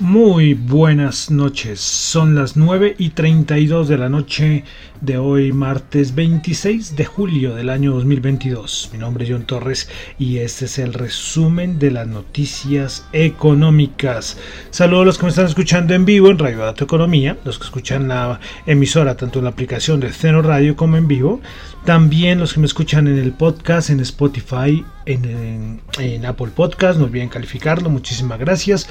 Muy buenas noches, son las 9 y 32 de la noche de hoy, martes 26 de julio del año 2022. Mi nombre es John Torres y este es el resumen de las noticias económicas. Saludos a los que me están escuchando en vivo en Radio Dato Economía, los que escuchan la emisora tanto en la aplicación de Ceno Radio como en vivo, también los que me escuchan en el podcast, en Spotify, en, en Apple Podcast, no olviden calificarlo, muchísimas gracias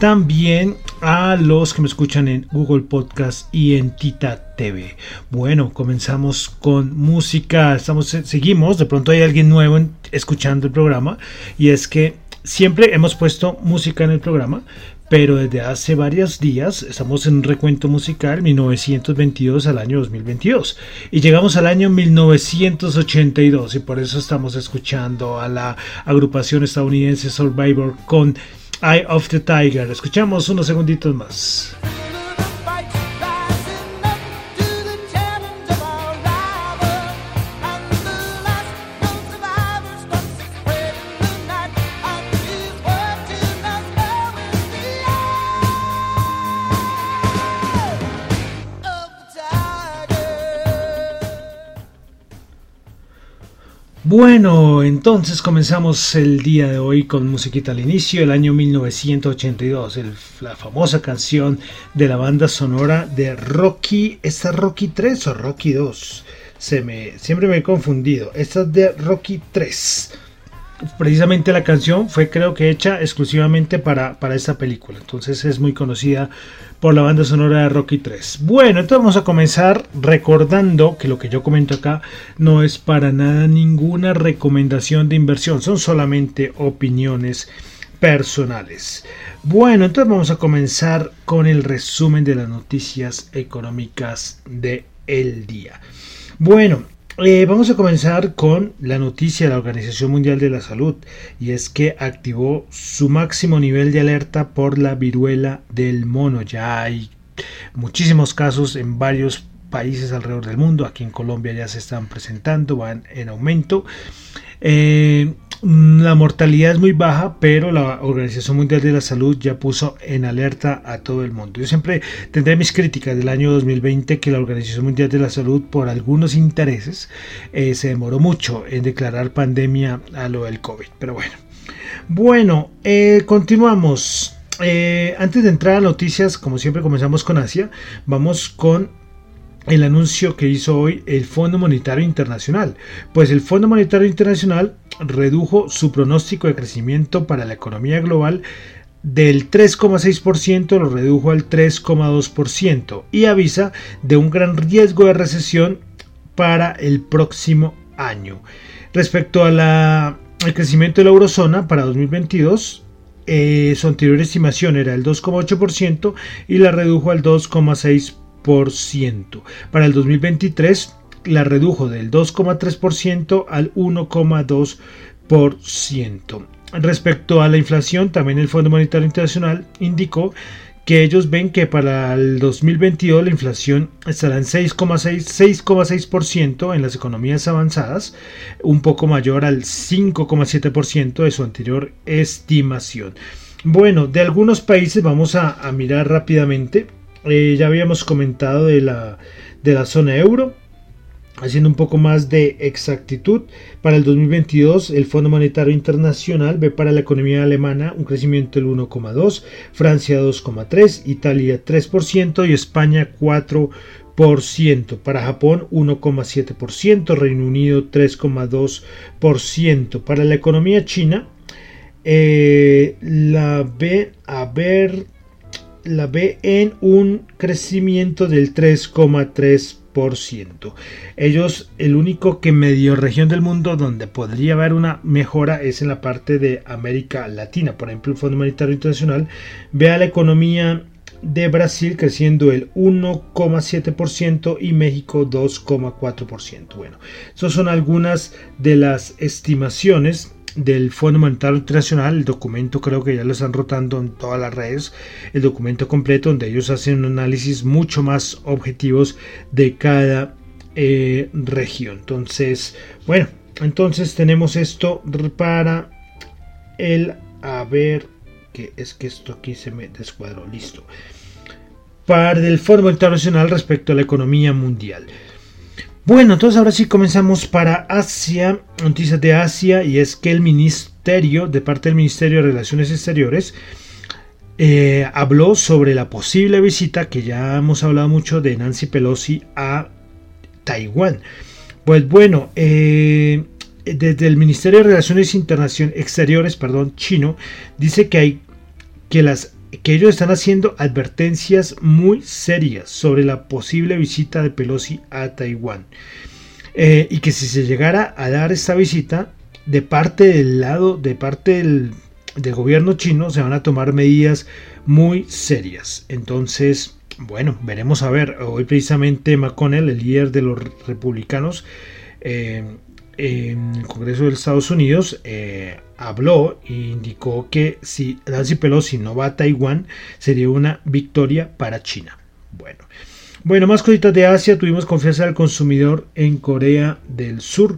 también a los que me escuchan en Google Podcast y en Tita TV. Bueno, comenzamos con música. Estamos, seguimos. De pronto hay alguien nuevo escuchando el programa. Y es que siempre hemos puesto música en el programa. Pero desde hace varios días estamos en un recuento musical 1922 al año 2022 y llegamos al año 1982 y por eso estamos escuchando a la agrupación estadounidense Survivor con Eye of the Tiger. Escuchamos unos segunditos más. Bueno, entonces comenzamos el día de hoy con musiquita al inicio, el año 1982, la famosa canción de la banda sonora de Rocky, ¿esta Rocky 3 o Rocky 2? Se me, siempre me he confundido, esta es de Rocky 3 precisamente la canción fue creo que hecha exclusivamente para, para esta película. Entonces es muy conocida por la banda sonora de Rocky 3. Bueno, entonces vamos a comenzar recordando que lo que yo comento acá no es para nada ninguna recomendación de inversión, son solamente opiniones personales. Bueno, entonces vamos a comenzar con el resumen de las noticias económicas de el día. Bueno, eh, vamos a comenzar con la noticia de la Organización Mundial de la Salud y es que activó su máximo nivel de alerta por la viruela del mono. Ya hay muchísimos casos en varios países alrededor del mundo. Aquí en Colombia ya se están presentando, van en aumento. Eh, la mortalidad es muy baja, pero la Organización Mundial de la Salud ya puso en alerta a todo el mundo. Yo siempre tendré mis críticas del año 2020 que la Organización Mundial de la Salud, por algunos intereses, eh, se demoró mucho en declarar pandemia a lo del COVID. Pero bueno, bueno, eh, continuamos. Antes de entrar a noticias, como siempre comenzamos con Asia, vamos con el anuncio que hizo hoy el Fondo Monetario Internacional. Pues el Fondo Monetario Internacional redujo su pronóstico de crecimiento para la economía global del 3,6% lo redujo al 3,2% y avisa de un gran riesgo de recesión para el próximo año. Respecto al crecimiento de la eurozona para 2022, eh, su anterior estimación era el 2,8% y la redujo al 2,6%. Para el 2023 la redujo del 2,3% al 1,2%. Respecto a la inflación, también el Fondo Monetario Internacional indicó que ellos ven que para el 2022 la inflación estará en 6,6% en las economías avanzadas, un poco mayor al 5,7% de su anterior estimación. Bueno, de algunos países vamos a, mirar rápidamente. Eh, ya habíamos comentado de la, de la zona euro haciendo un poco más de exactitud, para el 2022 el Fondo Monetario Internacional ve para la economía alemana un crecimiento del 1,2, Francia 2,3, Italia 3% y España 4%. Para Japón 1,7%, Reino Unido 3,2%. Para la economía china eh, la ve a ver la ve en un crecimiento del 3,3%. Ellos, el único que medio región del mundo donde podría haber una mejora es en la parte de América Latina. Por ejemplo, el Fondo Monetario Internacional ve a la economía de Brasil creciendo el 1,7% y México 2,4%. Bueno, esas son algunas de las estimaciones del Fondo Monetario Internacional, el documento creo que ya lo están rotando en todas las redes, el documento completo donde ellos hacen un análisis mucho más objetivos de cada eh, región. Entonces, bueno, entonces tenemos esto para el a ver que es que esto aquí se me descuadró, listo. Para el Fondo Internacional respecto a la economía mundial. Bueno, entonces ahora sí comenzamos para Asia, noticias de Asia, y es que el ministerio, de parte del Ministerio de Relaciones Exteriores, eh, habló sobre la posible visita que ya hemos hablado mucho de Nancy Pelosi a Taiwán. Pues bueno, eh, desde el Ministerio de Relaciones Exteriores, perdón, chino, dice que hay que las que ellos están haciendo advertencias muy serias sobre la posible visita de Pelosi a Taiwán. Eh, y que si se llegara a dar esta visita, de parte del lado, de parte del, gobierno chino, se van a tomar medidas muy serias. Entonces, bueno, veremos a ver. Hoy precisamente McConnell, el líder de los republicanos, eh, en el Congreso de Estados Unidos, eh, habló e indicó que si Nancy Pelosi no va a Taiwán sería una victoria para China. Bueno, bueno, más cositas de Asia. Tuvimos confianza del consumidor en Corea del Sur.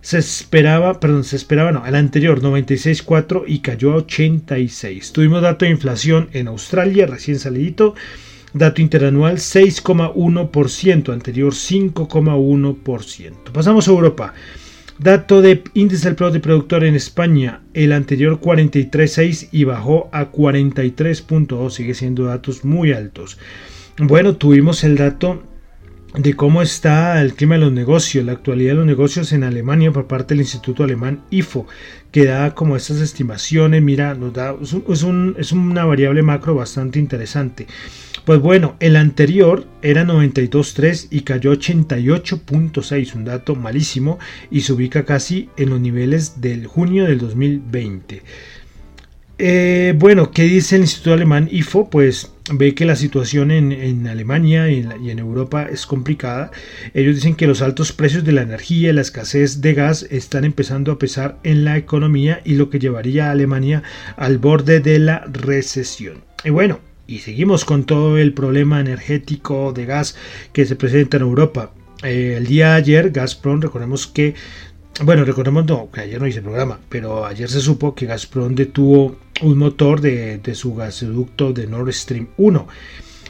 Se esperaba, perdón, se esperaba, no, el anterior 96.4 y cayó a 86. Tuvimos dato de inflación en Australia, recién salidito. Dato interanual 6,1%, anterior 5,1%. Pasamos a Europa. Dato de índice del producto productor en España, el anterior 43.6 y bajó a 43.2, sigue siendo datos muy altos. Bueno, tuvimos el dato de cómo está el clima de los negocios, la actualidad de los negocios en Alemania por parte del Instituto Alemán IFO, que da como estas estimaciones, mira, nos da, es, es una variable macro bastante interesante. Pues bueno, el anterior era 92.3 y cayó 88.6, un dato malísimo y se ubica casi en los niveles del junio del 2020. Eh, bueno, ¿qué dice el Instituto Alemán IFO? Pues ve que la situación en, Alemania y en, Europa es complicada. Ellos dicen que los altos precios de la energía y la escasez de gas están empezando a pesar en la economía y lo que llevaría a Alemania al borde de la recesión. Y bueno, y seguimos con todo el problema energético de gas que se presenta en Europa. Eh, el día de ayer, Gazprom, recordemos que, bueno, recordemos no, que ayer no hice programa, pero ayer se supo que Gazprom detuvo un motor de, su gasoducto de Nord Stream 1.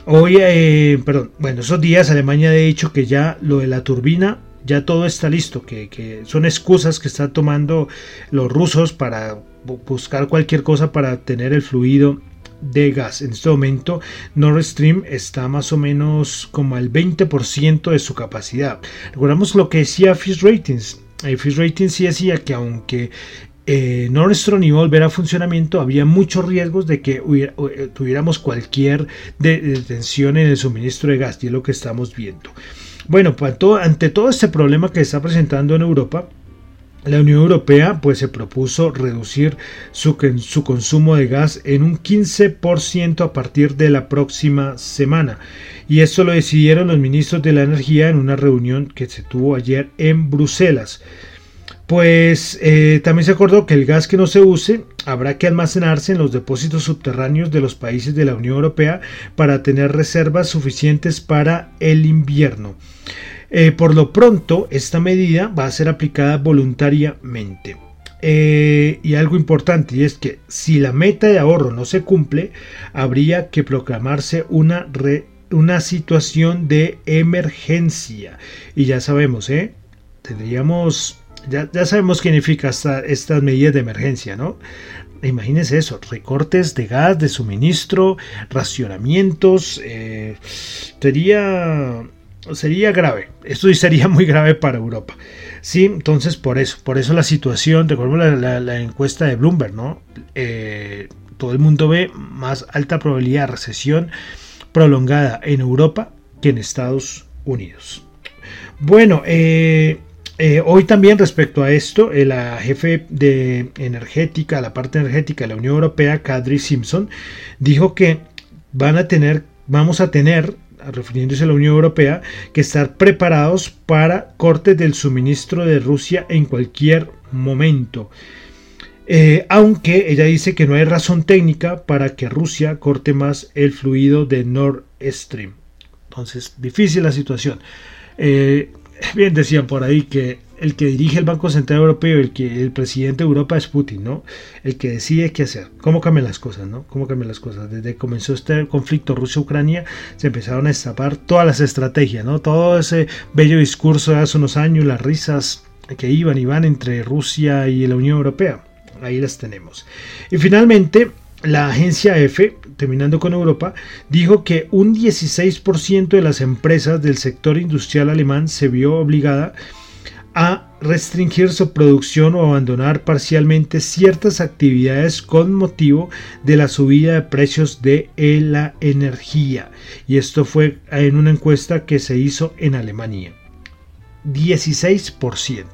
Hoy, eh, perdón, bueno, esos días Alemania ha dicho que ya lo de la turbina ya todo está listo, que, que, son excusas que están tomando los rusos para buscar cualquier cosa para tener el fluido de gas. En este momento Nord Stream está más o menos como al 20% de su capacidad. Recordamos lo que decía Fish Ratings. Eh, Fish Ratings sí decía que aunque eh, Nord Stream iba a volver a funcionamiento, había muchos riesgos de que eh, tuviéramos cualquier detención en el suministro de gas, y es lo que estamos viendo. Bueno, pues, ante todo este problema que se está presentando en Europa, la Unión Europea pues se propuso reducir su, su, consumo de gas en un 15% a partir de la próxima semana. Y esto lo decidieron los ministros de la energía en una reunión que se tuvo ayer en Bruselas. Pues eh, también se acordó que el gas que no se use habrá que almacenarse en los depósitos subterráneos de los países de la Unión Europea para tener reservas suficientes para el invierno. Eh, por lo pronto, esta medida va a ser aplicada voluntariamente. Eh, y algo importante, y es que si la meta de ahorro no se cumple, habría que proclamarse una, una situación de emergencia. Y ya sabemos, ¿eh? Tendríamos ya, sabemos qué significa estas medidas de emergencia, ¿no? Imagínense eso, recortes de gas, de suministro, racionamientos, eh, sería, sería grave, esto sería muy grave para Europa. Sí, entonces por eso, por eso la situación, recordemos la, encuesta de Bloomberg, ¿no? Eh, todo el mundo ve más alta probabilidad de recesión prolongada en Europa que en Estados Unidos. Bueno, eh, eh, hoy también respecto a esto, eh, la jefe de energética, la parte energética de la Unión Europea, Kadri Simpson, dijo que van a tener, vamos a tener, refiriéndose a la Unión Europea, que estar preparados para cortes del suministro de Rusia en cualquier momento. Eh, aunque ella dice que no hay razón técnica para que Rusia corte más el fluido de Nord Stream. Entonces, difícil la situación. Bien decían por ahí que el que dirige el Banco Central Europeo, el que el presidente de Europa es Putin, ¿no? El que decide qué hacer, cómo cambian las cosas, ¿no? Cómo cambian las cosas. Desde que comenzó este conflicto Rusia-Ucrania, se empezaron a destapar todas las estrategias, ¿no? Todo ese bello discurso de hace unos años, las risas que iban y van entre Rusia y la Unión Europea. Ahí las tenemos. Y finalmente, la agencia EFE, terminando con Europa, dijo que un 16% de las empresas del sector industrial alemán se vio obligada restringir su producción o abandonar parcialmente ciertas actividades con motivo de la subida de precios de la energía. Y esto fue en una encuesta que se hizo en Alemania. 16%.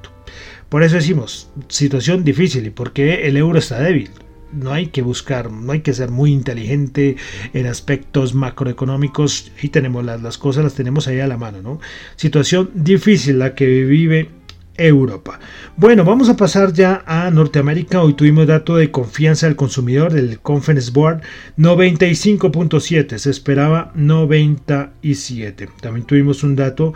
Por eso decimos, situación difícil y porque el euro está débil no hay que buscar, no hay que ser muy inteligente en aspectos macroeconómicos y tenemos las, las cosas, las tenemos ahí a la mano, ¿no? Situación difícil la que vive Europa. Bueno, vamos a pasar ya a Norteamérica. Hoy tuvimos dato de confianza del consumidor del Conference Board 95.7, se esperaba 97. También tuvimos un dato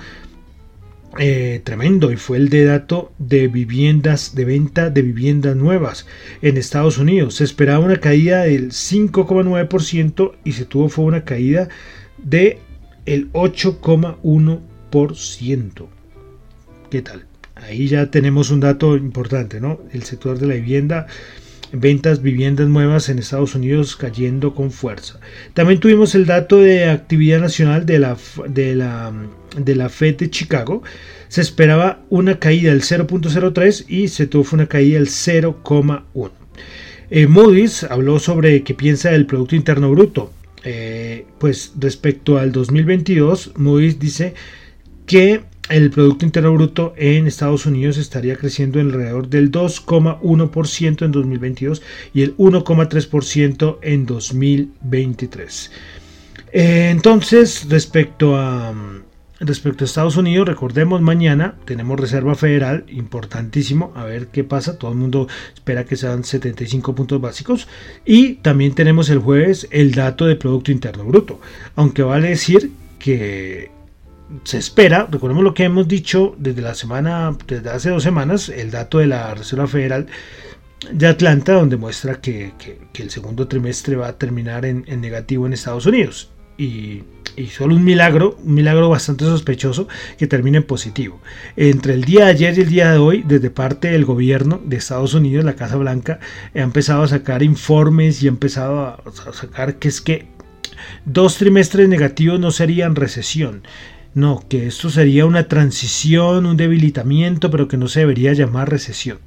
eh, tremendo y fue el de dato de viviendas de venta de viviendas nuevas en Estados Unidos. Se esperaba una caída del 5,9% y se tuvo fue una caída de el 8,1%. ¿Qué tal? Ahí ya tenemos un dato importante, ¿no? El sector de la vivienda ventas viviendas nuevas en Estados Unidos cayendo con fuerza. También tuvimos el dato de actividad nacional de la, de la, de la Fed de Chicago. Se esperaba una caída del 0.03 y se tuvo una caída del 0.1. Eh, Moody's habló sobre qué piensa del Producto Interno Bruto. Eh, pues respecto al 2022, Moody's dice que el Producto Interno Bruto en Estados Unidos estaría creciendo alrededor del 2,1% en 2022 y el 1,3% en 2023. Eh, entonces, respecto a, respecto a Estados Unidos, recordemos mañana tenemos Reserva Federal, importantísimo, a ver qué pasa. Todo el mundo espera que sean 75 puntos básicos. Y también tenemos el jueves el dato de Producto Interno Bruto, aunque vale decir que se espera, recordemos lo que hemos dicho desde la semana, desde hace dos semanas, el dato de la Reserva Federal de Atlanta, donde muestra que, el segundo trimestre va a terminar en, negativo en Estados Unidos. Y, solo un milagro, un milagro bastante sospechoso, que termine en positivo. Entre el día de ayer y el día de hoy, desde parte del gobierno de Estados Unidos, la Casa Blanca, ha empezado a sacar informes y ha empezado a, a sacar que es que dos trimestres negativos no serían recesión. No, que esto sería una transición, un debilitamiento, pero que no se debería llamar recesión.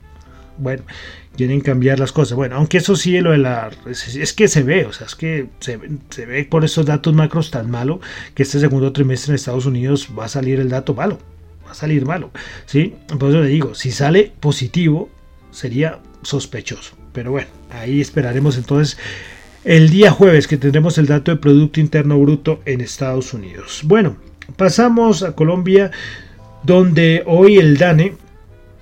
bueno, quieren cambiar las cosas. Bueno, aunque eso sí, lo de la. Es, que se ve, o sea, es que se, ve por esos datos macros tan malo que este segundo trimestre en Estados Unidos va a salir el dato malo. Va a salir malo. ¿Sí? Por eso le digo, si sale positivo, sería sospechoso. Pero bueno, ahí esperaremos entonces el día jueves que tendremos el dato de Producto Interno Bruto en Estados Unidos. Bueno, pasamos a Colombia, donde hoy el DANE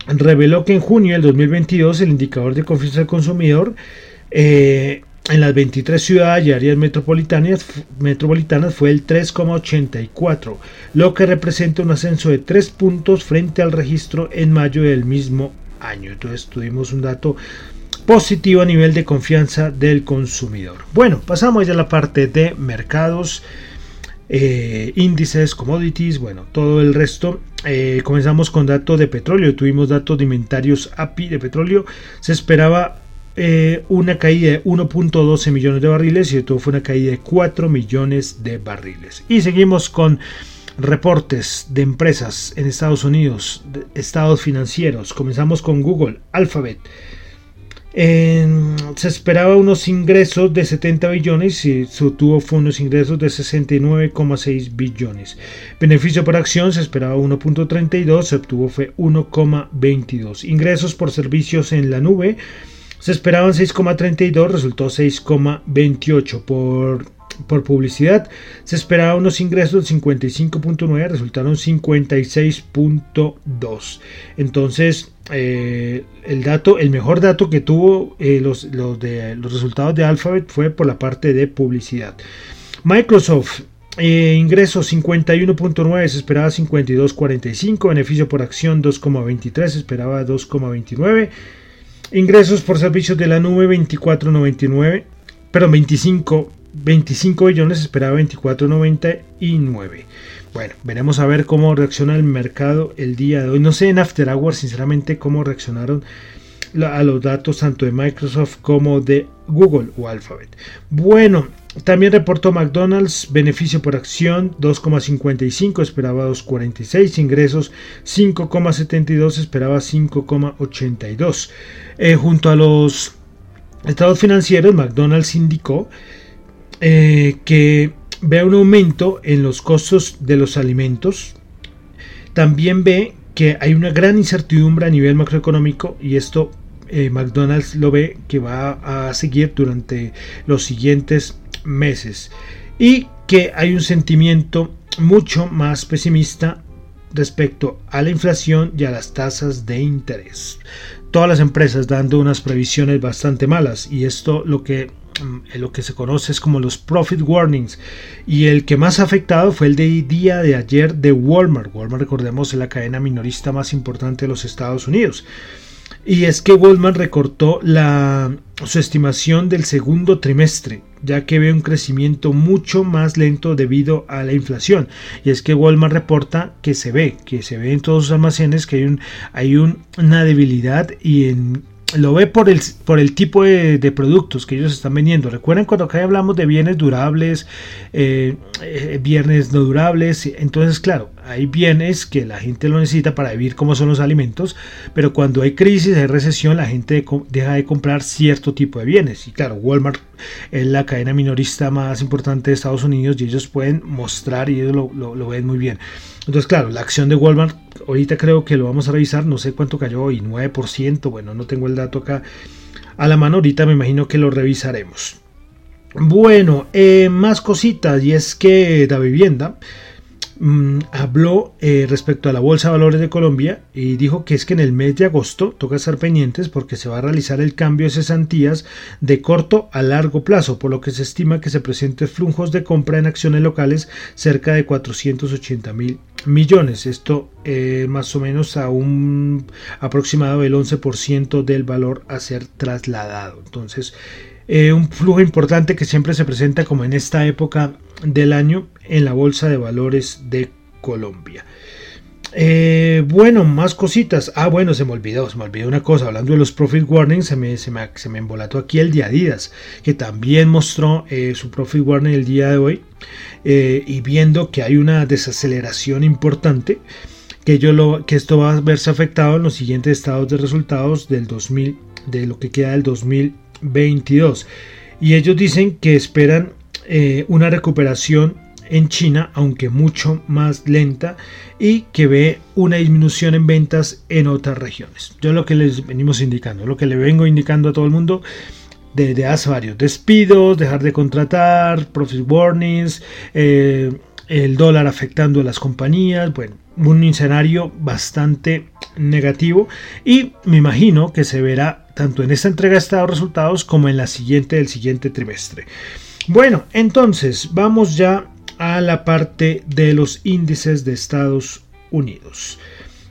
reveló que en junio del 2022 el indicador de confianza del consumidor eh, en las 23 ciudades y áreas metropolitanas, fue el 3,84, lo que representa un ascenso de 3 puntos frente al registro en mayo del mismo año. Entonces tuvimos un dato positivo a nivel de confianza del consumidor. Bueno, pasamos ya a la parte de mercados. Eh, índices, commodities, bueno, todo el resto. Eh, comenzamos con datos de petróleo. Tuvimos datos de inventarios API de petróleo. Se esperaba eh, una caída de 1.12 millones de barriles y esto fue una caída de 4 millones de barriles. Y seguimos con reportes de empresas en Estados Unidos, estados financieros. Comenzamos con Google, Alphabet se esperaba unos ingresos de 70 billones y se obtuvo unos ingresos de 69,6 billones. Beneficio por acción se esperaba 1.32, se obtuvo fue 1,22. Ingresos por servicios en la nube se esperaban 6,32, resultó 6,28 por por publicidad se esperaba unos ingresos de 55.9, resultaron 56.2. Entonces, eh, el dato, el mejor dato que tuvo eh, los, los, de, los resultados de Alphabet fue por la parte de publicidad. Microsoft eh, ingresos 51.9, se esperaba 52.45. Beneficio por acción 2.23, se esperaba 2.29. Ingresos por servicios de la nube 24.99, perdón, 25 25 billones, esperaba 24.99. Bueno, veremos a ver cómo reacciona el mercado el día de hoy. No sé en After Hours, sinceramente, cómo reaccionaron a los datos tanto de Microsoft como de Google o Alphabet. Bueno, también reportó McDonald's beneficio por acción 2,55, esperaba 2,46, ingresos 5,72, esperaba 5,82. Eh, junto a los estados financieros, McDonald's indicó eh, que vea un aumento en los costos de los alimentos. También ve que hay una gran incertidumbre a nivel macroeconómico y esto eh, McDonald's lo ve que va a seguir durante los siguientes meses. Y que hay un sentimiento mucho más pesimista respecto a la inflación y a las tasas de interés. Todas las empresas dando unas previsiones bastante malas y esto lo que lo que se conoce es como los profit warnings y el que más afectado fue el de día de ayer de Walmart. Walmart recordemos es la cadena minorista más importante de los Estados Unidos. Y es que Walmart recortó la, su estimación del segundo trimestre, ya que ve un crecimiento mucho más lento debido a la inflación. Y es que Walmart reporta que se ve, que se ve en todos sus almacenes que hay, un, hay una debilidad y en lo ve por el, por el tipo de, productos que ellos están vendiendo. Recuerden cuando acá hablamos de bienes durables, eh, eh, bienes no durables, entonces claro, hay bienes que la gente lo necesita para vivir como son los alimentos, pero cuando hay crisis, hay recesión, la gente deja de comprar cierto tipo de bienes. Y claro, Walmart es la cadena minorista más importante de Estados Unidos y ellos pueden mostrar y ellos lo, lo ven muy bien. Entonces, claro, la acción de Walmart, ahorita creo que lo vamos a revisar, no sé cuánto cayó hoy, 9%, bueno, no tengo el dato acá a la mano, ahorita me imagino que lo revisaremos. Bueno, eh, más cositas, y es que la vivienda Mm, habló eh, respecto a la Bolsa de Valores de Colombia y dijo que es que en el mes de agosto toca estar pendientes porque se va a realizar el cambio de cesantías de corto a largo plazo, por lo que se estima que se presenten flujos de compra en acciones locales cerca de 480 mil millones. Esto eh, más o menos a un aproximado del 11% del valor a ser trasladado. Entonces, eh, un flujo importante que siempre se presenta como en esta época del año en la Bolsa de Valores de Colombia. Eh, bueno, más cositas. Ah, bueno, se me olvidó, se me olvidó una cosa. Hablando de los profit warnings, se me, se me, se me embolató aquí el de Adidas, que también mostró eh, su profit warning el día de hoy. y viendo que hay una desaceleración importante, que, yo lo, que esto va a verse afectado en los siguientes estados de resultados del 2000, de lo que queda del 2022. Y ellos dicen que esperan eh, una recuperación en China, aunque mucho más lenta, y que ve una disminución en ventas en otras regiones. Yo lo que les venimos indicando, lo que le vengo indicando a todo el mundo desde hace varios despidos, dejar de contratar, profit warnings, eh, el dólar afectando a las compañías, bueno, un escenario bastante negativo y me imagino que se verá tanto en esta entrega de estados resultados como en la siguiente del siguiente trimestre. Bueno, entonces vamos ya a la parte de los índices de Estados Unidos.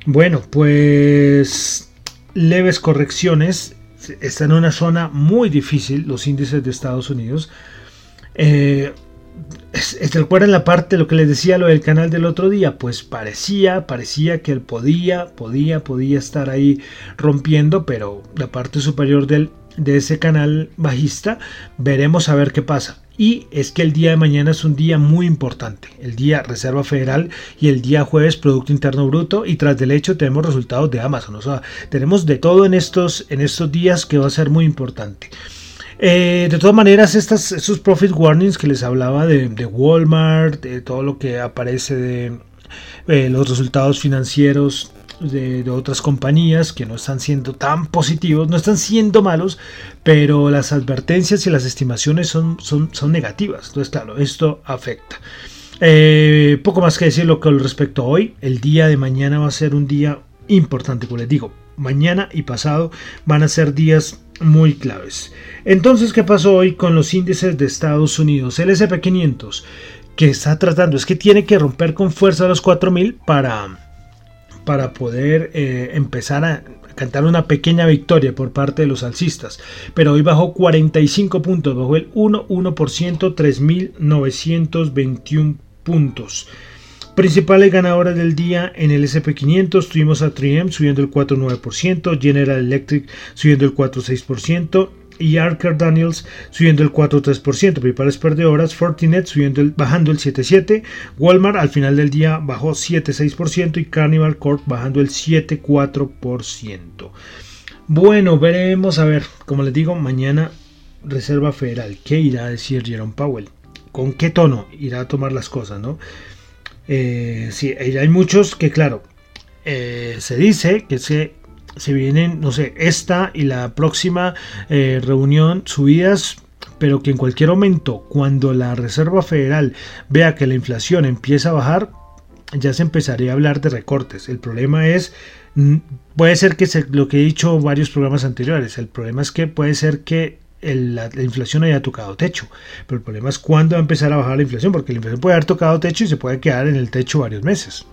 Bueno, pues leves correcciones. Están en una zona muy difícil los índices de Estados Unidos. Eh, ¿Se recuerdan la parte lo que les decía lo del canal del otro día? Pues parecía, parecía que él podía, podía, podía estar ahí rompiendo, pero la parte superior del, de ese canal bajista, veremos a ver qué pasa y es que el día de mañana es un día muy importante, el día Reserva Federal y el día jueves Producto Interno Bruto y tras del hecho tenemos resultados de Amazon, o sea, tenemos de todo en estos, en estos días que va a ser muy importante. Eh, de todas maneras, estas, estos profit warnings que les hablaba de, Walmart, de todo lo que aparece de eh, los resultados financieros de, otras compañías que no están siendo tan positivos, no están siendo malos, pero las advertencias y las estimaciones son, son, negativas. Entonces, claro, esto afecta. Eh, poco más que decirlo con respecto a hoy. El día de mañana va a ser un día importante, como les digo. Mañana y pasado van a ser días muy claves. Entonces, ¿qué pasó hoy con los índices de Estados Unidos? El SP500, que está tratando, es que tiene que romper con fuerza los 4000 para para poder eh, empezar a cantar una pequeña victoria por parte de los alcistas. Pero hoy bajó 45 puntos, bajó el 1,1%, 3.921 puntos. Principales ganadoras del día en el SP500 tuvimos a 3M subiendo el 4,9%, General Electric subiendo el 4,6%, y Archer Daniels subiendo el 4,3%, principales perdedoras, Fortinet subiendo el, bajando el 7,7%, Walmart al final del día bajó 7,6% y Carnival Corp bajando el 7,4%. Bueno, veremos, a ver, como les digo, mañana Reserva Federal, ¿qué irá a decir Jerome Powell? ¿Con qué tono irá a tomar las cosas, no? Eh, sí, hay muchos que, claro, eh, se dice que se se vienen, no sé, esta y la próxima eh, reunión subidas pero que en cualquier momento, cuando la Reserva Federal vea que la inflación empieza a bajar, ya se empezaría a hablar de recortes. El problema es, puede ser que lo que he dicho en varios programas anteriores, el problema es que puede ser que la, inflación haya tocado techo, pero el problema es cuándo va a empezar a bajar la inflación, porque la inflación puede haber tocado techo y se puede quedar en el techo varios meses.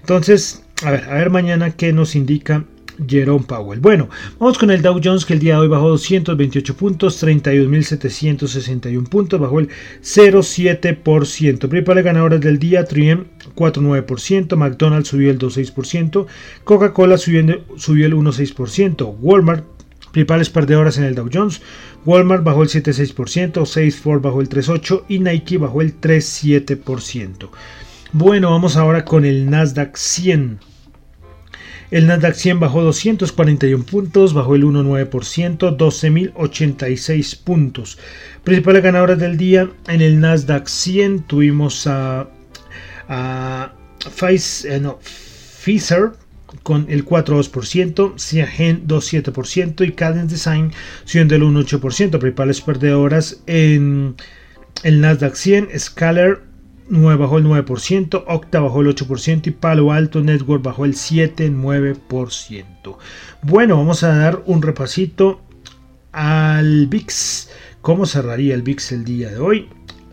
Entonces, a ver, a ver mañana qué nos indica Jerome Powell. Bueno, vamos con el Dow Jones que el día de hoy bajó 228 puntos, 31.761 puntos, bajó el 0,7%. Principales ganadores del día, 3M 4,9%, McDonald's subió el 2,6%, Coca-Cola subió, subió el 1,6%, Walmart principales perdedoras en el Dow Jones. Walmart bajó el 7,6%, Salesforce bajó el 3,8% y Nike bajó el 3,7%. Bueno, vamos ahora con el Nasdaq 100. El Nasdaq 100 bajó 241 puntos, bajó el 1,9%, 12.086 puntos. Principales ganadoras del día en el Nasdaq 100 tuvimos a, a eh, Pfizer con el 4,2%, Ciagen 2,7% y Cadence Design subiendo el 1,8%. Principales perdedoras en el Nasdaq 100, Scalar 9 bajó el 9%, Octa bajó el 8% y Palo Alto Network bajó el 7,9%. Bueno, vamos a dar un repasito al VIX. ¿Cómo cerraría el VIX el día de hoy?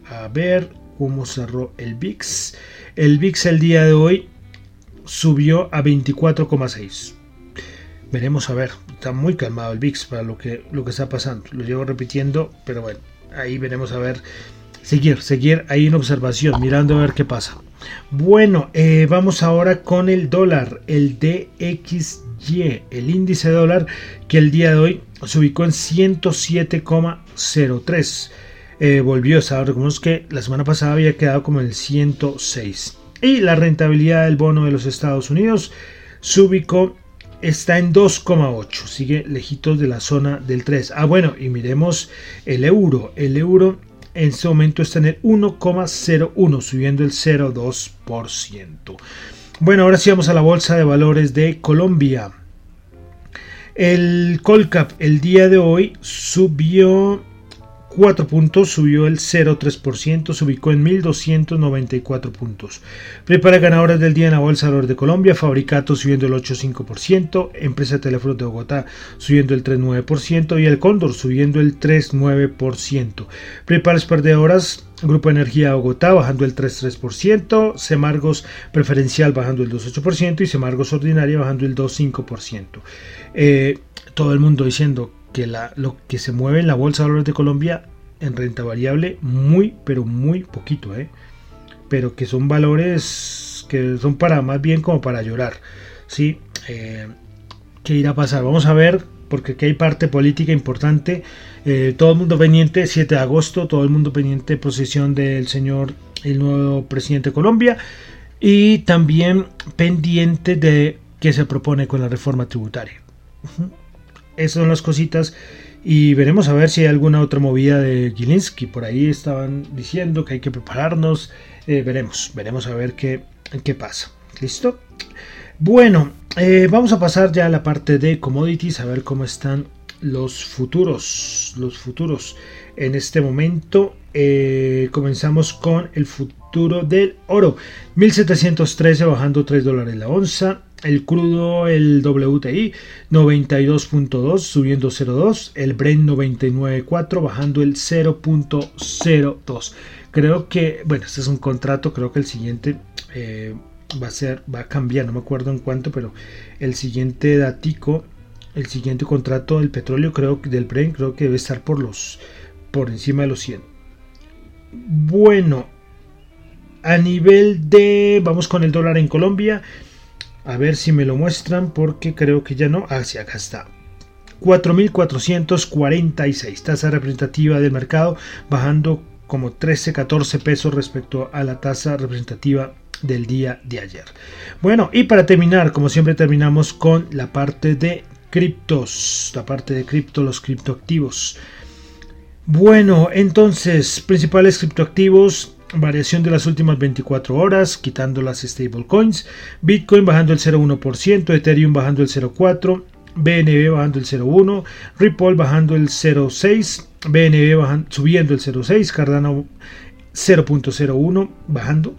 A ver cómo cerró el VIX. El VIX el día de hoy subió a 24,6. Veremos a ver. Está muy calmado el VIX para lo que, lo que está pasando. Lo llevo repitiendo, pero bueno, ahí veremos a ver seguir, seguir ahí en observación, mirando a ver qué pasa. Bueno, eh, vamos ahora con el dólar, el DXY, el índice dólar que el día de hoy se ubicó en 107,03. Eh, volvió, recordemos que la semana pasada había quedado como el 106. Y la rentabilidad del bono de los Estados Unidos se ubicó está en 2,8, sigue lejitos de la zona del 3. Ah, bueno, y miremos el euro. El euro en este momento está en el 1,01, subiendo el 0,2%. Bueno, ahora sí vamos a la bolsa de valores de Colombia. El Colcap el día de hoy subió 4 puntos, subió el 0,3%, se ubicó en 1.294 puntos. Prepara ganadores del día en la Bolsa de Valores de Colombia, Fabricato subiendo el 8,5%, Empresa Teléfonos de Bogotá subiendo el 3,9% y el Cóndor subiendo el 3,9%. Preparas perdedoras, Grupo Energía Bogotá bajando el 3,3%, Semargos Preferencial bajando el 2,8% y Semargos Ordinaria bajando el 2,5%. Eh, todo el mundo diciendo que la, lo que se mueve en la bolsa de valores de Colombia en renta variable muy, pero muy poquito, ¿eh? pero que son valores que son para más bien como para llorar. ¿sí? Eh, ¿Qué irá a pasar? Vamos a ver, porque aquí hay parte política importante. Eh, todo el mundo pendiente, 7 de agosto, todo el mundo pendiente posesión del señor, el nuevo presidente de Colombia. Y también pendiente de qué se propone con la reforma tributaria. Esas son las cositas. Y veremos a ver si hay alguna otra movida de Gilinski. Por ahí estaban diciendo que hay que prepararnos. Eh, veremos, veremos a ver qué, qué pasa. ¿Listo? Bueno, eh, vamos a pasar ya a la parte de commodities, a ver cómo están los futuros. Los futuros. En este momento eh, comenzamos con el futuro del oro. 1713 bajando 3 dólares la onza. El crudo, el WTI 92.2 subiendo 0.2. El Brent 99.4 bajando el 0.02. Creo que, bueno, este es un contrato, creo que el siguiente eh, va a ser, va a cambiar, no me acuerdo en cuánto, pero el siguiente datico, el siguiente contrato del petróleo, creo que del Brent, creo que debe estar por los, por encima de los 100. Bueno, a nivel de, vamos con el dólar en Colombia, a ver si me lo muestran porque creo que ya no. Ah, sí, acá está. 4.446, tasa representativa del mercado, bajando como 13, 14 pesos respecto a la tasa representativa del día de ayer. Bueno, y para terminar, como siempre terminamos con la parte de criptos, la parte de cripto, los criptoactivos. Bueno, entonces, principales criptoactivos, variación de las últimas 24 horas, quitando las stablecoins, Bitcoin bajando el 0,1%, Ethereum bajando el 0,4%, BNB bajando el 0,1%, Ripple bajando el 0,6%, BNB subiendo el 0,6%, Cardano 0.01 bajando,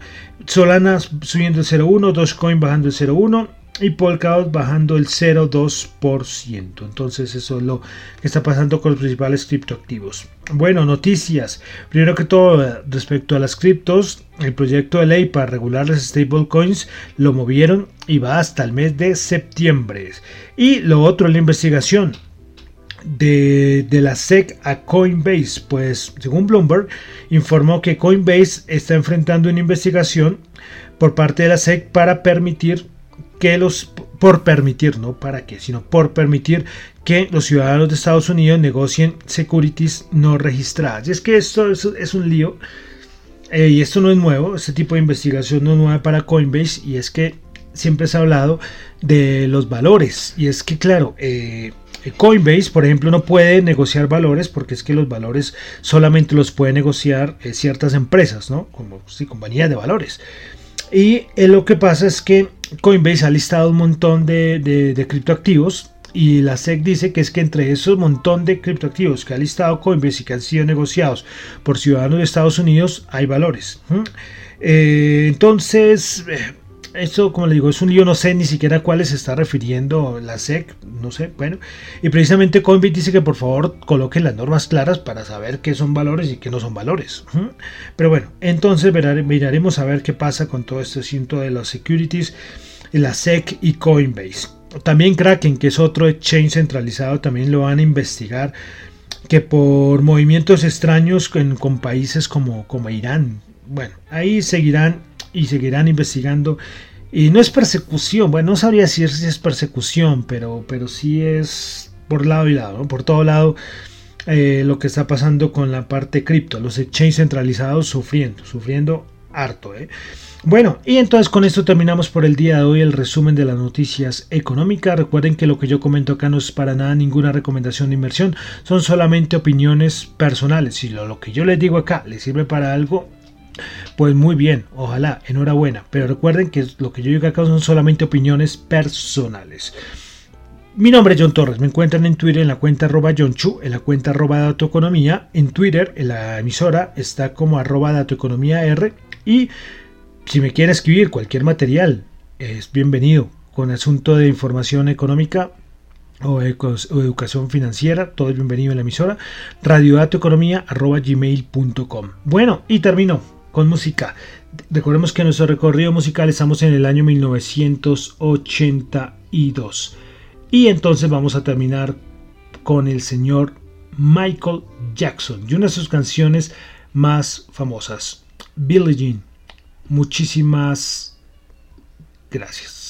Solana subiendo el 0.1, Dogecoin bajando el 0.1 y Polkadot bajando el 0,2%. Entonces eso es lo que está pasando con los principales criptoactivos. Bueno, noticias. Primero que todo, respecto a las criptos, el proyecto de ley para regular las stablecoins lo movieron y va hasta el mes de septiembre. Y lo otro, la investigación. De, de, la SEC a Coinbase, pues según Bloomberg informó que Coinbase está enfrentando una investigación por parte de la SEC para permitir que los por permitir, no para qué, sino por permitir que los ciudadanos de Estados Unidos negocien securities no registradas. Y es que esto es, un lío eh, y esto no es nuevo, este tipo de investigación no es nueva para Coinbase y es que siempre se ha hablado de los valores y es que claro, eh, Coinbase, por ejemplo, no puede negociar valores porque es que los valores solamente los puede negociar eh, ciertas empresas, ¿no? Como sí, compañías de valores. Y lo que pasa es que Coinbase ha listado un montón de, criptoactivos y la SEC dice que es que entre esos montón de criptoactivos que ha listado Coinbase y que han sido negociados por ciudadanos de Estados Unidos hay valores. Eh, entonces, eh, esto, como le digo, es un lío, no sé ni siquiera a cuáles se está refiriendo la SEC, no sé, bueno. Y precisamente Coinbase dice que por favor coloquen las normas claras para saber qué son valores y qué no son valores. Pero bueno, entonces miraremos a ver qué pasa con todo este asunto de los securities, la SEC y Coinbase. También Kraken, que es otro exchange centralizado, también lo van a investigar que por movimientos extraños con, países como, como Irán. Bueno, ahí seguirán y seguirán investigando. Y no es persecución, bueno, no sabría decir si es persecución, pero, pero sí es por lado y lado, por todo lado eh, lo que está pasando con la parte cripto, los exchanges centralizados sufriendo, sufriendo harto. ¿eh? Bueno, y entonces con esto terminamos por el día de hoy el resumen de las noticias económicas. Recuerden que lo que yo comento acá no es para nada ninguna recomendación de inversión, son solamente opiniones personales. Si lo, lo que yo les digo acá les sirve para algo, pues muy bien, ojalá, enhorabuena. Pero recuerden que lo que yo digo acá son solamente opiniones personales. Mi nombre es John Torres, me encuentran en Twitter en la cuenta arroba John Chu, en la cuenta arroba datoeconomía, en Twitter, en la emisora, está como arroba datoeconomía R y si me quieren escribir cualquier material, es bienvenido con asunto de información económica o, educación financiera, todo es bienvenido en la emisora, radiodatoeconomía.gmail.com. Bueno, y termino con música. Recordemos que nuestro recorrido musical estamos en el año 1982. Y entonces vamos a terminar con el señor Michael Jackson y una de sus canciones más famosas, Billie Jean. Muchísimas gracias.